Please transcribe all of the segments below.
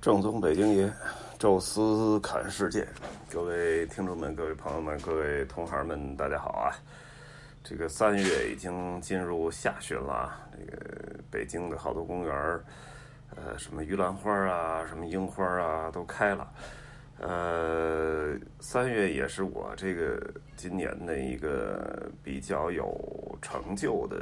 正宗北京爷，宙斯侃世界，各位听众们、各位朋友们、各位同行们，大家好啊！这个三月已经进入下旬了，这个北京的好多公园儿呃，什么玉兰花啊，什么樱花啊，都开了。呃，三月也是我这个今年的一个比较有成就的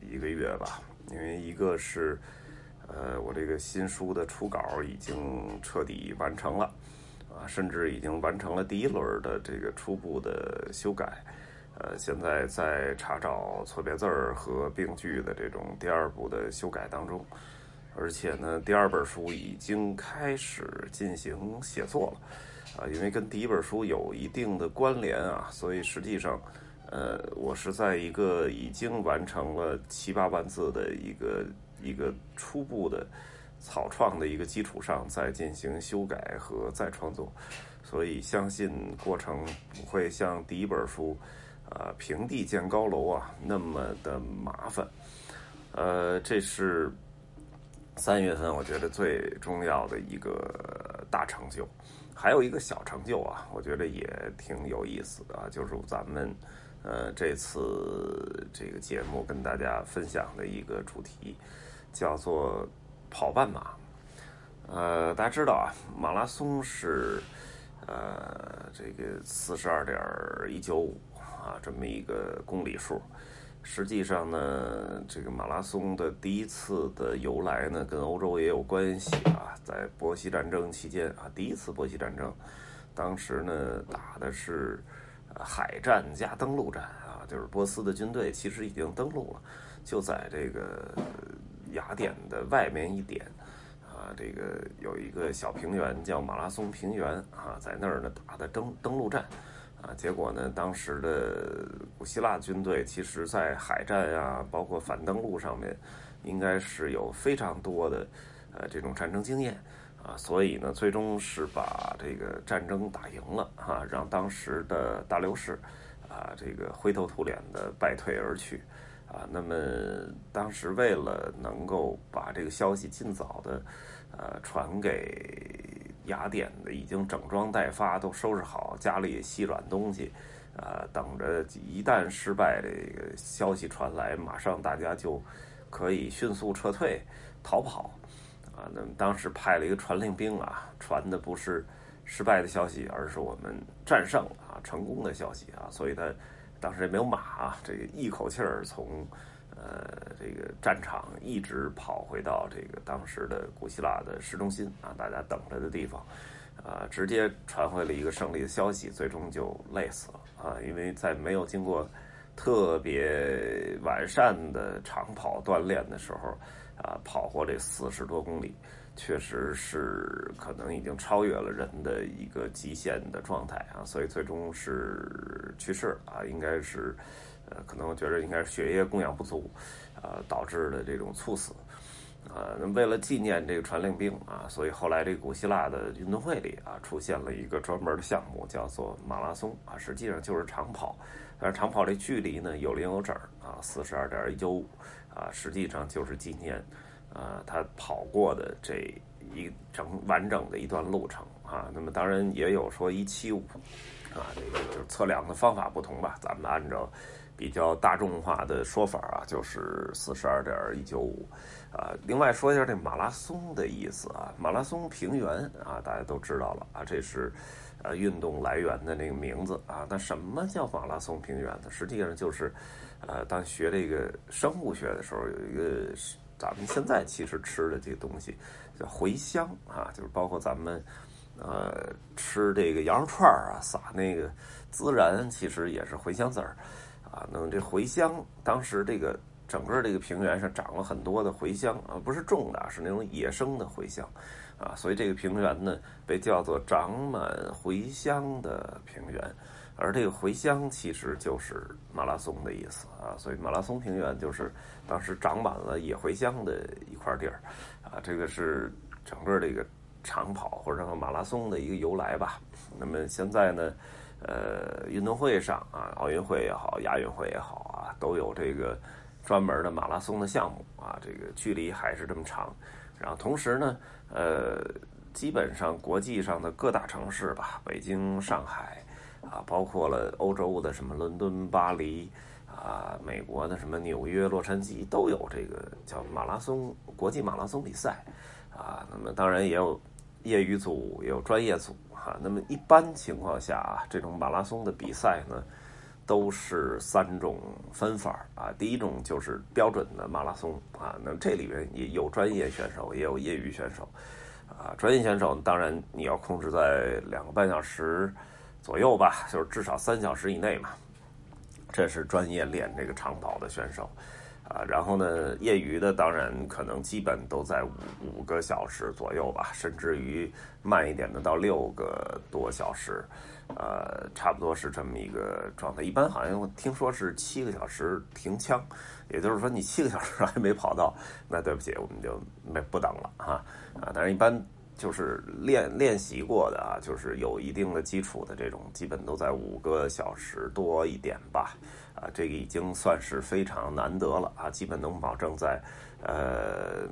一个月吧，因为一个是。呃，我这个新书的初稿已经彻底完成了，啊，甚至已经完成了第一轮的这个初步的修改，呃，现在在查找错别字儿和病句的这种第二步的修改当中，而且呢，第二本书已经开始进行写作了，啊，因为跟第一本书有一定的关联啊，所以实际上，呃，我是在一个已经完成了七八万字的一个。一个初步的草创的一个基础上，再进行修改和再创作，所以相信过程不会像第一本书，呃，平地建高楼啊那么的麻烦。呃，这是三月份我觉得最重要的一个大成就，还有一个小成就啊，我觉得也挺有意思的啊，就是咱们呃这次这个节目跟大家分享的一个主题。叫做跑半马，呃，大家知道啊，马拉松是呃这个四十二点一九五啊这么一个公里数。实际上呢，这个马拉松的第一次的由来呢，跟欧洲也有关系啊。在波西战争期间啊，第一次波西战争，当时呢打的是海战加登陆战啊，就是波斯的军队其实已经登陆了，就在这个。雅典的外面一点，啊，这个有一个小平原叫马拉松平原啊，在那儿呢打的登登陆战，啊，结果呢，当时的古希腊军队其实在海战啊，包括反登陆上面，应该是有非常多的呃这种战争经验啊，所以呢，最终是把这个战争打赢了啊，让当时的大流士啊这个灰头土脸的败退而去。啊，那么当时为了能够把这个消息尽早的，呃，传给雅典的已经整装待发，都收拾好，家里细软东西，呃，等着一旦失败，这个消息传来，马上大家就可以迅速撤退逃跑。啊，那么当时派了一个传令兵啊，传的不是失败的消息，而是我们战胜啊，成功的消息啊，所以他。当时也没有马啊，这个一口气儿从，呃，这个战场一直跑回到这个当时的古希腊的市中心啊，大家等着的地方，啊，直接传回了一个胜利的消息，最终就累死了啊，因为在没有经过特别完善的长跑锻炼的时候，啊，跑过这四十多公里。确实是可能已经超越了人的一个极限的状态啊，所以最终是去世啊，应该是，呃，可能我觉得应该是血液供氧不足，呃，导致的这种猝死，呃，为了纪念这个传令兵啊，所以后来这个古希腊的运动会里啊，出现了一个专门的项目，叫做马拉松啊，实际上就是长跑，但是长跑这距离呢有零有整啊，四十二点一九五啊，实际上就是纪念。啊，他跑过的这一整完整的一段路程啊，那么当然也有说一七五，啊，这个就是测量的方法不同吧。咱们按照比较大众化的说法啊，就是四十二点一九五，啊，另外说一下这马拉松的意思啊，马拉松平原啊，大家都知道了啊，这是呃运动来源的那个名字啊。那什么叫马拉松平原呢？实际上就是，呃，当学这个生物学的时候，有一个。咱们现在其实吃的这个东西叫茴香啊，就是包括咱们呃吃这个羊肉串儿啊，撒那个孜然，其实也是茴香籽儿啊。那么这茴香，当时这个整个这个平原上长了很多的茴香啊，不是种的，是那种野生的茴香啊，所以这个平原呢被叫做长满茴香的平原。而这个茴香其实就是马拉松的意思啊，所以马拉松平原就是当时长满了野茴香的一块地儿，啊，这个是整个这个长跑或者说马拉松的一个由来吧。那么现在呢，呃，运动会上啊，奥运会也好，亚运会也好啊，都有这个专门的马拉松的项目啊，这个距离还是这么长。然后同时呢，呃，基本上国际上的各大城市吧，北京、上海啊，包括了欧洲的什么伦敦、巴黎啊，美国的什么纽约、洛杉矶都有这个叫马拉松国际马拉松比赛啊。那么当然也有业余组，也有专业组哈。那么一般情况下啊，这种马拉松的比赛呢，都是三种分法啊。第一种就是标准的马拉松啊，那这里面也有专业选手，也有业余选手。啊，专业选手当然你要控制在两个半小时左右吧，就是至少三小时以内嘛。这是专业练这个长跑的选手，啊，然后呢，业余的当然可能基本都在五五个小时左右吧，甚至于慢一点的到六个多小时，呃，差不多是这么一个状态。一般好像听说是七个小时停枪，也就是说你七个小时还没跑到，那对不起，我们就没不等了哈。啊，但是一般就是练练习过的啊，就是有一定的基础的这种，基本都在五个小时多一点吧。啊，这个已经算是非常难得了啊，基本能保证在呃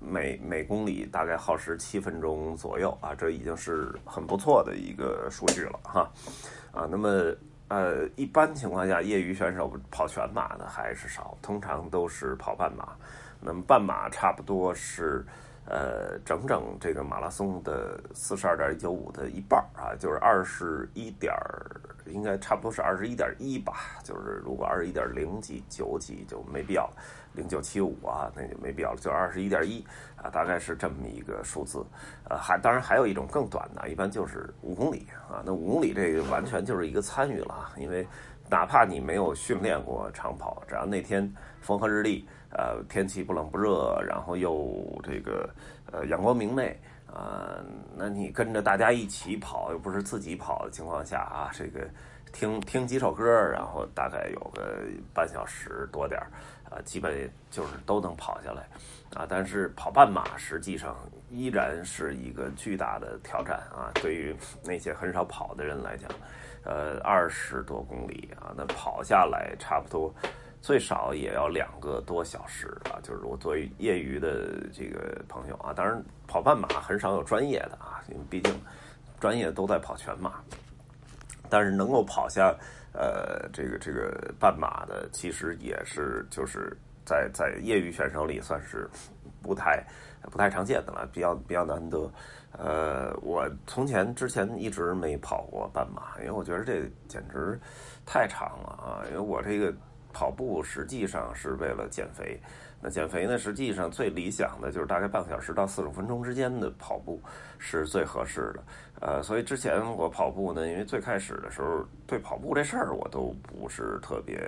每每公里大概耗时七分钟左右啊，这已经是很不错的一个数据了哈。啊，那么呃，一般情况下，业余选手跑全马的还是少，通常都是跑半马。那么半马差不多是。呃，整整这个马拉松的四十二点一九五的一半儿啊，就是二十一点，应该差不多是二十一点一吧。就是如果二十一点零几九几就没必要了，零九七五啊，那就没必要了，就二十一点一啊，大概是这么一个数字。呃，还当然还有一种更短的，一般就是五公里啊。那五公里这个完全就是一个参与了，因为哪怕你没有训练过长跑，只要那天风和日丽。呃，天气不冷不热，然后又这个呃阳光明媚啊，那你跟着大家一起跑，又不是自己跑的情况下啊，这个听听几首歌，然后大概有个半小时多点儿，啊，基本就是都能跑下来啊。但是跑半马实际上依然是一个巨大的挑战啊，对于那些很少跑的人来讲，呃，二十多公里啊，那跑下来差不多。最少也要两个多小时啊！就是我作为业余的这个朋友啊，当然跑半马很少有专业的啊，因为毕竟专业都在跑全马。但是能够跑下呃这个这个半马的，其实也是就是在在业余选手里算是不太不太常见的了，比较比较难得。呃，我从前之前一直没跑过半马，因为我觉得这简直太长了啊！因为我这个。跑步实际上是为了减肥，那减肥呢？实际上最理想的就是大概半个小时到四十分钟之间的跑步是最合适的。呃，所以之前我跑步呢，因为最开始的时候对跑步这事儿我都不是特别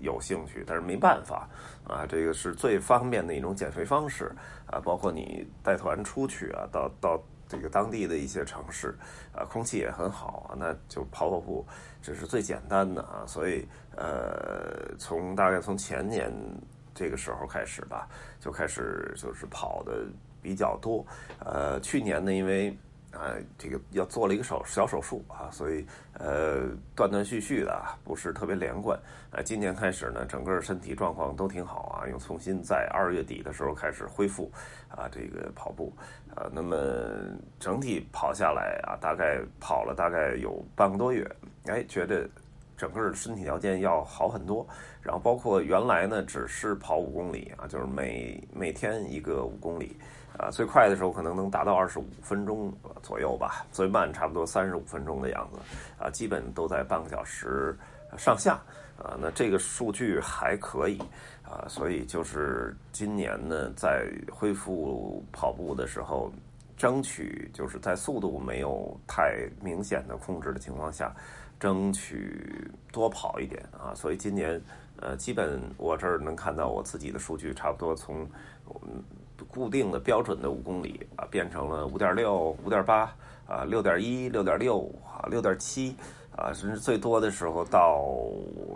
有兴趣，但是没办法啊，这个是最方便的一种减肥方式啊。包括你带团出去啊，到到这个当地的一些城市啊，空气也很好啊，那就跑跑步。这是最简单的啊，所以呃，从大概从前年这个时候开始吧，就开始就是跑的比较多。呃，去年呢，因为啊这个要做了一个手小手术啊，所以呃断断续续的啊，不是特别连贯。啊，今年开始呢，整个身体状况都挺好啊，又重新在二月底的时候开始恢复啊这个跑步。啊，那么整体跑下来啊，大概跑了大概有半个多月。哎，觉得整个身体条件要好很多，然后包括原来呢只是跑五公里啊，就是每每天一个五公里，啊，最快的时候可能能达到二十五分钟左右吧，最慢差不多三十五分钟的样子，啊，基本都在半个小时上下，啊，那这个数据还可以，啊，所以就是今年呢在恢复跑步的时候。争取就是在速度没有太明显的控制的情况下，争取多跑一点啊！所以今年，呃，基本我这儿能看到我自己的数据，差不多从固定的标准的五公里啊，变成了五点六、五点八啊、六点一、六点六啊、六点七啊，甚至最多的时候到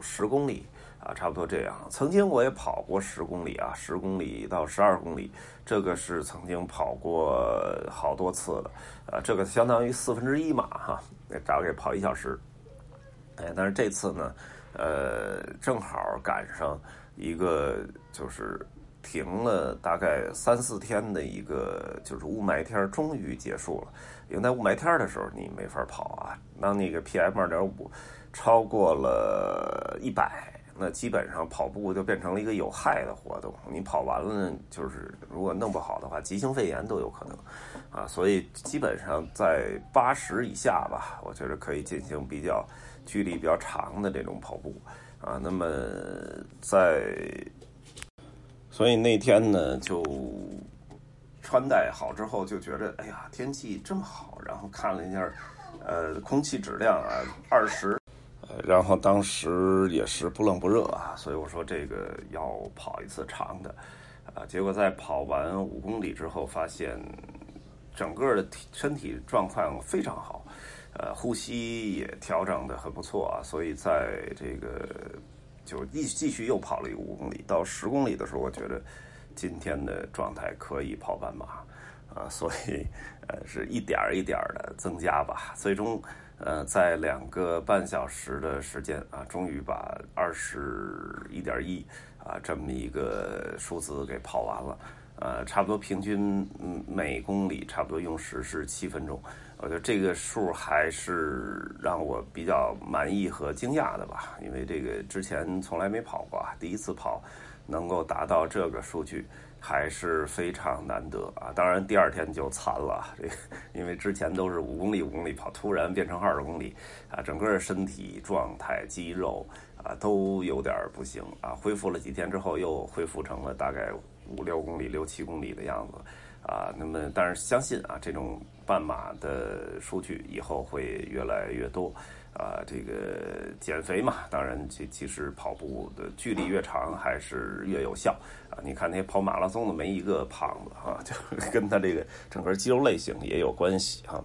十公里。啊，差不多这样。曾经我也跑过十公里啊，十公里到十二公里，这个是曾经跑过好多次的。呃，这个相当于四分之一马哈，大概跑一小时。哎，但是这次呢，呃，正好赶上一个就是停了大概三四天的一个就是雾霾天，终于结束了。因为在雾霾天的时候你没法跑啊，当那个 PM 二点五超过了一百。那基本上跑步就变成了一个有害的活动，你跑完了，就是如果弄不好的话，急性肺炎都有可能，啊，所以基本上在八十以下吧，我觉得可以进行比较距离比较长的这种跑步，啊，那么在，所以那天呢，就穿戴好之后就觉得，哎呀，天气这么好，然后看了一下，呃，空气质量啊，二十。然后当时也是不冷不热啊，所以我说这个要跑一次长的，啊，结果在跑完五公里之后，发现整个的体身体状况非常好，呃，呼吸也调整的很不错啊，所以在这个就继继续又跑了一个五公里，到十公里的时候，我觉得今天的状态可以跑半马，啊，所以呃是一点一点的增加吧，最终。呃，在两个半小时的时间啊，终于把二十一点一啊这么一个数字给跑完了，呃，差不多平均每公里差不多用时是七分钟，我觉得这个数还是让我比较满意和惊讶的吧，因为这个之前从来没跑过，第一次跑能够达到这个数据。还是非常难得啊！当然第二天就惨了，这因为之前都是五公里五公里跑，突然变成二十公里，啊，整个身体状态、肌肉啊都有点不行啊。恢复了几天之后，又恢复成了大概五六公里、六七公里的样子啊。那么，但是相信啊，这种半马的数据以后会越来越多。啊，这个减肥嘛，当然其其实跑步的距离越长还是越有效啊。你看那些跑马拉松的没一个胖子哈，就 跟他这个整个肌肉类型也有关系哈。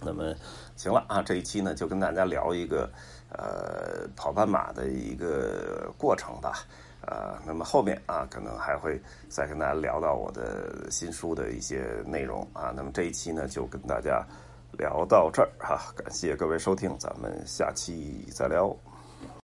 那么行了啊，这一期呢就跟大家聊一个呃跑半马的一个过程吧。呃，那么后面啊可能还会再跟大家聊到我的新书的一些内容啊。那么这一期呢就跟大家。聊到这儿哈，感谢各位收听，咱们下期再聊。